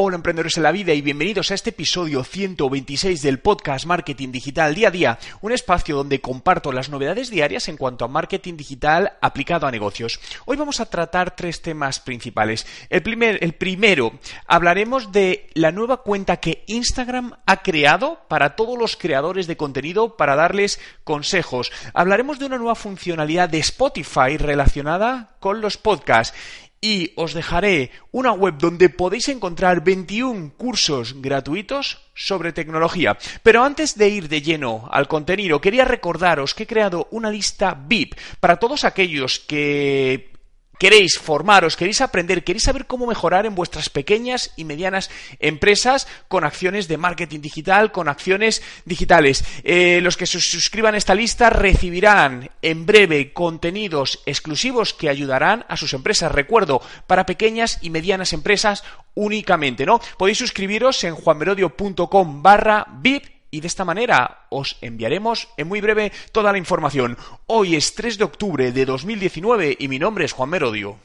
Hola emprendedores en la vida y bienvenidos a este episodio 126 del podcast Marketing Digital Día a Día, un espacio donde comparto las novedades diarias en cuanto a marketing digital aplicado a negocios. Hoy vamos a tratar tres temas principales. El, primer, el primero, hablaremos de la nueva cuenta que Instagram ha creado para todos los creadores de contenido para darles consejos. Hablaremos de una nueva funcionalidad de Spotify relacionada con los podcasts y os dejaré una web donde podéis encontrar 21 cursos gratuitos sobre tecnología. Pero antes de ir de lleno al contenido, quería recordaros que he creado una lista VIP para todos aquellos que queréis formaros, queréis aprender, queréis saber cómo mejorar en vuestras pequeñas y medianas empresas con acciones de marketing digital, con acciones digitales. Eh, los que se suscriban a esta lista recibirán en breve contenidos exclusivos que ayudarán a sus empresas. Recuerdo, para pequeñas y medianas empresas únicamente, ¿no? Podéis suscribiros en juanmerodio.com barra VIP y de esta manera os enviaremos en muy breve toda la información. Hoy es 3 de octubre de 2019 y mi nombre es Juan Merodio.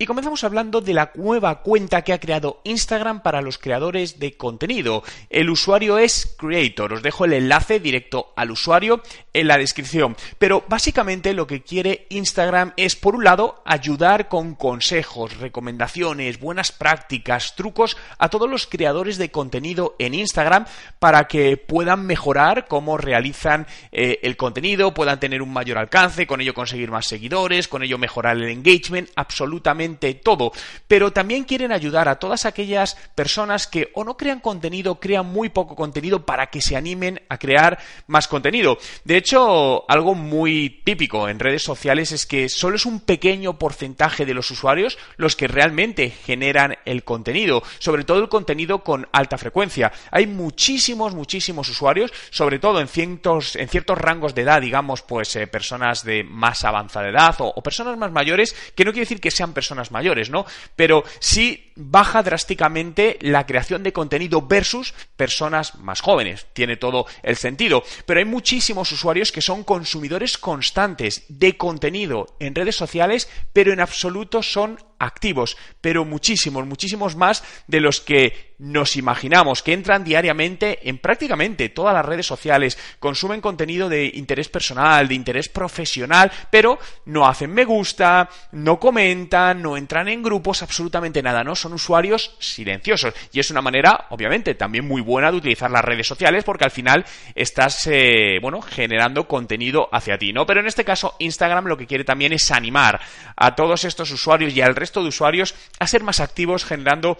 Y comenzamos hablando de la nueva cuenta que ha creado Instagram para los creadores de contenido. El usuario es Creator. Os dejo el enlace directo al usuario en la descripción. Pero básicamente lo que quiere Instagram es, por un lado, ayudar con consejos, recomendaciones, buenas prácticas, trucos a todos los creadores de contenido en Instagram para que puedan mejorar cómo realizan eh, el contenido, puedan tener un mayor alcance, con ello conseguir más seguidores, con ello mejorar el engagement, absolutamente todo, pero también quieren ayudar a todas aquellas personas que o no crean contenido, crean muy poco contenido para que se animen a crear más contenido. De hecho, algo muy típico en redes sociales es que solo es un pequeño porcentaje de los usuarios los que realmente generan el contenido, sobre todo el contenido con alta frecuencia. Hay muchísimos, muchísimos usuarios, sobre todo en ciertos, en ciertos rangos de edad, digamos, pues eh, personas de más avanzada edad o personas más mayores, que no quiere decir que sean personas mayores, ¿no? Pero sí baja drásticamente la creación de contenido versus personas más jóvenes. Tiene todo el sentido. Pero hay muchísimos usuarios que son consumidores constantes de contenido en redes sociales, pero en absoluto son activos, pero muchísimos, muchísimos más de los que nos imaginamos, que entran diariamente en prácticamente todas las redes sociales, consumen contenido de interés personal, de interés profesional, pero no hacen me gusta, no comentan, no entran en grupos, absolutamente nada, ¿no? Son usuarios silenciosos. Y es una manera, obviamente, también muy buena de utilizar las redes sociales porque al final estás, eh, bueno, generando contenido hacia ti, ¿no? Pero en este caso, Instagram lo que quiere también es animar a todos estos usuarios y al resto de usuarios a ser más activos generando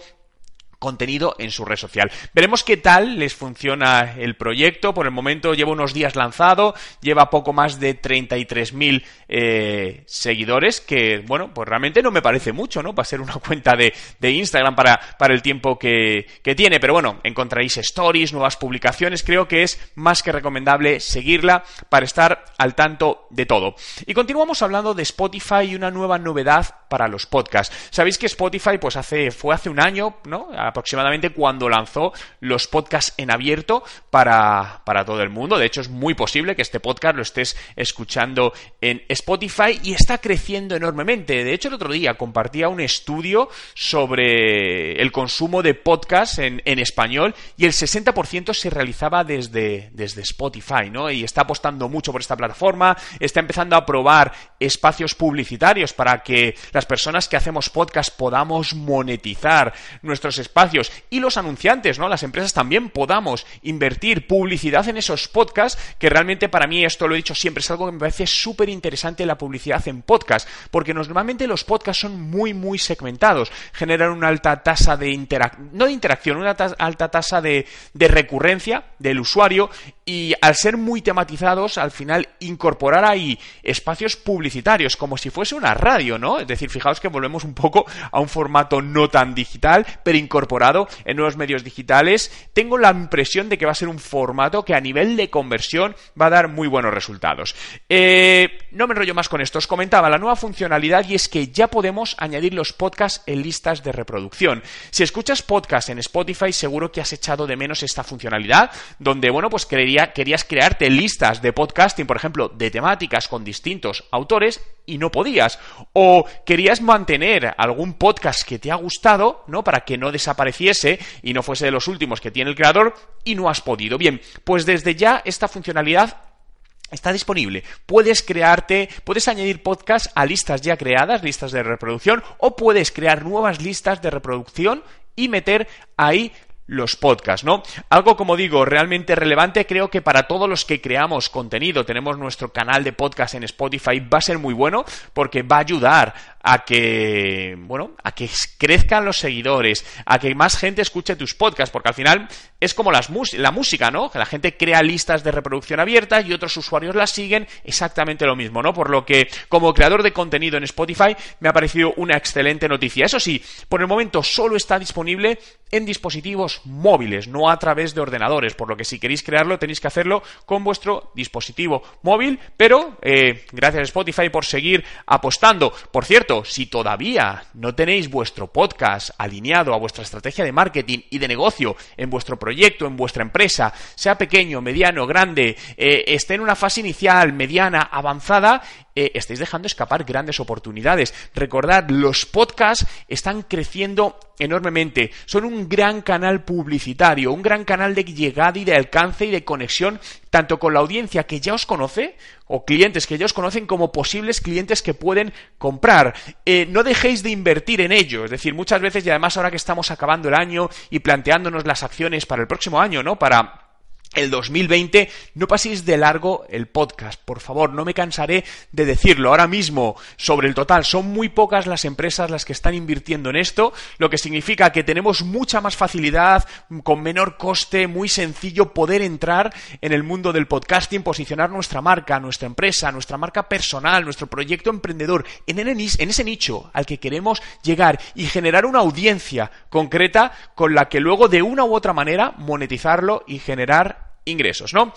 contenido en su red social. Veremos qué tal les funciona el proyecto. Por el momento lleva unos días lanzado, lleva poco más de 33.000 eh, seguidores, que bueno, pues realmente no me parece mucho, ¿no? Para ser una cuenta de, de Instagram para, para el tiempo que, que, tiene. Pero bueno, encontraréis stories, nuevas publicaciones. Creo que es más que recomendable seguirla para estar al tanto de todo. Y continuamos hablando de Spotify y una nueva novedad para los podcasts. Sabéis que Spotify pues hace, fue hace un año, ¿no? Aproximadamente cuando lanzó los podcasts en abierto para, para todo el mundo. De hecho, es muy posible que este podcast lo estés escuchando en Spotify y está creciendo enormemente. De hecho, el otro día compartía un estudio sobre el consumo de podcasts en, en español y el 60% se realizaba desde, desde Spotify, ¿no? Y está apostando mucho por esta plataforma, está empezando a probar espacios publicitarios para que las personas que hacemos podcast podamos monetizar nuestros espacios y los anunciantes, ¿no? Las empresas también podamos invertir publicidad en esos podcasts, que realmente para mí, esto lo he dicho siempre, es algo que me parece súper interesante la publicidad en podcast, porque normalmente los podcasts son muy, muy segmentados, generan una alta tasa de interacción, no de interacción, una alta tasa de, de recurrencia del usuario y al ser muy tematizados, al final incorporar ahí espacios publicitarios, como si fuese una radio, ¿no? Es decir, fijaos que volvemos un poco a un formato no tan digital, pero incorporado en nuevos medios digitales. Tengo la impresión de que va a ser un formato que a nivel de conversión va a dar muy buenos resultados. Eh, no me enrollo más con esto. Os comentaba la nueva funcionalidad y es que ya podemos añadir los podcasts en listas de reproducción. Si escuchas podcasts en Spotify, seguro que has echado de menos esta funcionalidad, donde, bueno, pues querías crearte listas de podcasting, por ejemplo, de temáticas con distintos autores y no podías. O querías mantener algún podcast que te ha gustado, ¿no? Para que no desapareciese y no fuese de los últimos que tiene el creador y no has podido. Bien, pues desde ya esta funcionalidad Está disponible. Puedes crearte, puedes añadir podcasts a listas ya creadas, listas de reproducción, o puedes crear nuevas listas de reproducción y meter ahí los podcasts, ¿no? Algo, como digo, realmente relevante, creo que para todos los que creamos contenido, tenemos nuestro canal de podcast en Spotify, va a ser muy bueno porque va a ayudar a que, bueno, a que crezcan los seguidores, a que más gente escuche tus podcasts, porque al final es como las la música, ¿no? Que la gente crea listas de reproducción abiertas y otros usuarios las siguen, exactamente lo mismo, ¿no? Por lo que, como creador de contenido en Spotify, me ha parecido una excelente noticia. Eso sí, por el momento solo está disponible en dispositivos móviles, no a través de ordenadores, por lo que si queréis crearlo tenéis que hacerlo con vuestro dispositivo móvil, pero eh, gracias a Spotify por seguir apostando. Por cierto, si todavía no tenéis vuestro podcast alineado a vuestra estrategia de marketing y de negocio en vuestro proyecto, en vuestra empresa, sea pequeño, mediano, grande, eh, esté en una fase inicial, mediana, avanzada, eh, estáis dejando escapar grandes oportunidades. Recordad, los podcasts están creciendo enormemente. Son un gran canal publicitario, un gran canal de llegada y de alcance y de conexión tanto con la audiencia que ya os conoce o clientes que ya os conocen como posibles clientes que pueden comprar. Eh, no dejéis de invertir en ello. Es decir, muchas veces y además ahora que estamos acabando el año y planteándonos las acciones para el próximo año, ¿no? Para el 2020, no paséis de largo el podcast, por favor, no me cansaré de decirlo. Ahora mismo, sobre el total, son muy pocas las empresas las que están invirtiendo en esto, lo que significa que tenemos mucha más facilidad, con menor coste, muy sencillo poder entrar en el mundo del podcasting, posicionar nuestra marca, nuestra empresa, nuestra marca personal, nuestro proyecto emprendedor en, en ese nicho al que queremos llegar y generar una audiencia concreta con la que luego de una u otra manera monetizarlo y generar ingresos, ¿no?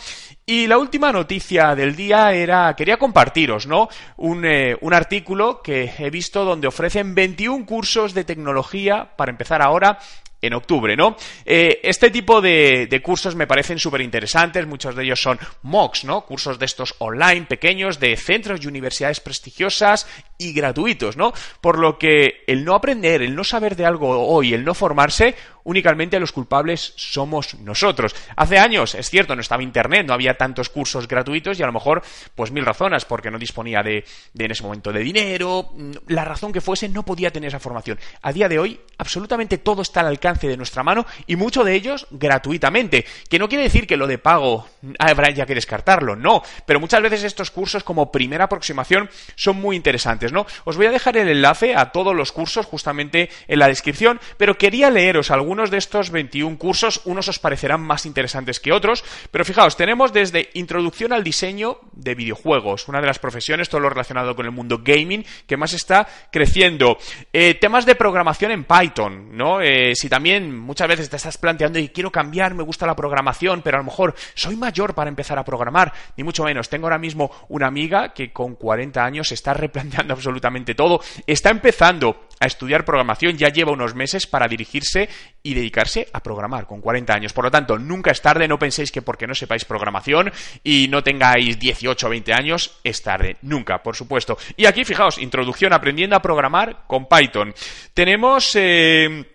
Y la última noticia del día era, quería compartiros, ¿no? Un, eh, artículo que he visto donde ofrecen 21 cursos de tecnología para empezar ahora en octubre, ¿no? Eh, este tipo de, de, cursos me parecen súper interesantes, muchos de ellos son MOOCs, ¿no? Cursos de estos online pequeños de centros y universidades prestigiosas y gratuitos, ¿no? Por lo que el no aprender, el no saber de algo hoy, el no formarse, únicamente los culpables somos nosotros. Hace años, es cierto, no estaba internet, no había tantos cursos gratuitos y a lo mejor, pues mil razones, porque no disponía de, de en ese momento de dinero, la razón que fuese, no podía tener esa formación. A día de hoy, absolutamente todo está al alcance de nuestra mano y mucho de ellos gratuitamente. Que no quiere decir que lo de pago habrá ya que descartarlo, no. Pero muchas veces estos cursos, como primera aproximación, son muy interesantes, ¿no? Os voy a dejar el enlace a todos los cursos justamente en la descripción, pero quería leeros algunos algunos de estos 21 cursos, unos os parecerán más interesantes que otros, pero fijaos, tenemos desde introducción al diseño de videojuegos, una de las profesiones, todo lo relacionado con el mundo gaming, que más está creciendo. Eh, temas de programación en Python, ¿no? Eh, si también muchas veces te estás planteando y quiero cambiar, me gusta la programación, pero a lo mejor soy mayor para empezar a programar, ni mucho menos. Tengo ahora mismo una amiga que con 40 años está replanteando absolutamente todo, está empezando a estudiar programación, ya lleva unos meses para dirigirse y dedicarse a programar con 40 años. Por lo tanto, nunca es tarde, no penséis que porque no sepáis programación y no tengáis 18 o 20 años, es tarde. Nunca, por supuesto. Y aquí, fijaos, introducción aprendiendo a programar con Python. Tenemos... Eh,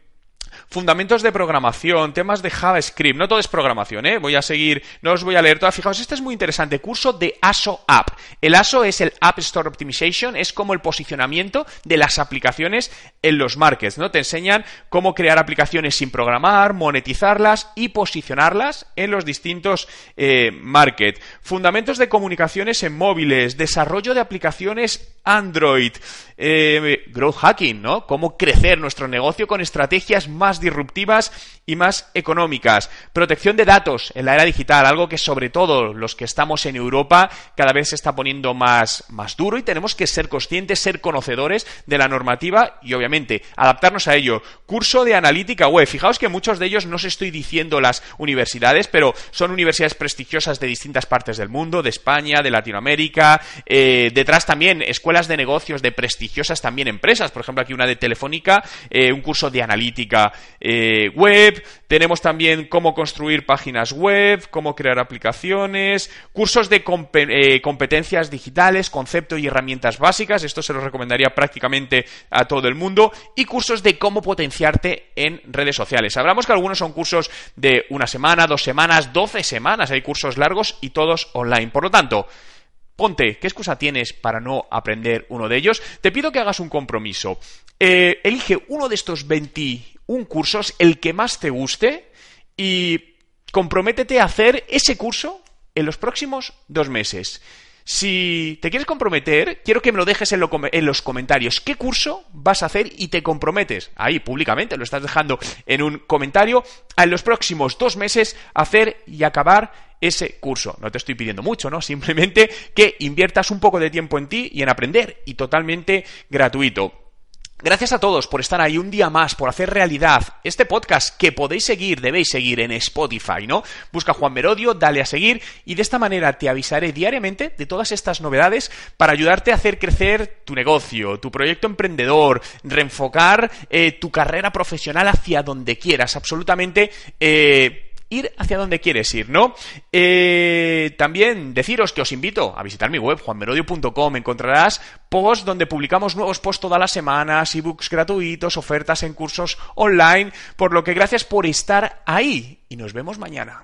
fundamentos de programación, temas de JavaScript, no todo es programación, ¿eh? Voy a seguir, no os voy a leer todas. Fijaos, este es muy interesante, curso de ASO App. El ASO es el App Store Optimization, es como el posicionamiento de las aplicaciones en los markets, ¿no? Te enseñan cómo crear aplicaciones sin programar, monetizarlas y posicionarlas en los distintos eh, markets. Fundamentos de comunicaciones en móviles, desarrollo de aplicaciones Android, eh, growth hacking, ¿no? Cómo crecer nuestro negocio con estrategias más disruptivas y más económicas. Protección de datos en la era digital, algo que sobre todo los que estamos en Europa cada vez se está poniendo más, más duro y tenemos que ser conscientes, ser conocedores de la normativa y obviamente adaptarnos a ello. Curso de analítica web. Fijaos que muchos de ellos no os estoy diciendo las universidades, pero son universidades prestigiosas de distintas partes del mundo, de España, de Latinoamérica, eh, detrás también escuelas de negocios de prestigiosas también empresas, por ejemplo aquí una de Telefónica, eh, un curso de analítica eh, web, tenemos también cómo construir páginas web, cómo crear aplicaciones, cursos de competencias digitales, concepto y herramientas básicas, esto se lo recomendaría prácticamente a todo el mundo, y cursos de cómo potenciarte en redes sociales. Hablamos que algunos son cursos de una semana, dos semanas, doce semanas, hay cursos largos y todos online. Por lo tanto, Ponte, ¿qué excusa tienes para no aprender uno de ellos? Te pido que hagas un compromiso. Eh, elige uno de estos 21 cursos, el que más te guste, y comprométete a hacer ese curso en los próximos dos meses. Si te quieres comprometer, quiero que me lo dejes en, los comentarios. ¿Qué curso vas a hacer y te comprometes? Ahí, públicamente, lo estás dejando en un comentario. A en los próximos dos meses hacer y acabar ese curso. No te estoy pidiendo mucho, ¿no? Simplemente que inviertas un poco de tiempo en ti y en aprender y totalmente gratuito. Gracias a todos por estar ahí un día más, por hacer realidad este podcast que podéis seguir, debéis seguir en Spotify, ¿no? Busca Juan Merodio, dale a seguir y de esta manera te avisaré diariamente de todas estas novedades para ayudarte a hacer crecer tu negocio, tu proyecto emprendedor, reenfocar eh, tu carrera profesional hacia donde quieras, absolutamente. Eh, ir hacia donde quieres ir, ¿no? Eh, también deciros que os invito a visitar mi web, juanmerodio.com. Encontrarás posts donde publicamos nuevos posts todas las semanas, ebooks gratuitos, ofertas en cursos online, por lo que gracias por estar ahí y nos vemos mañana.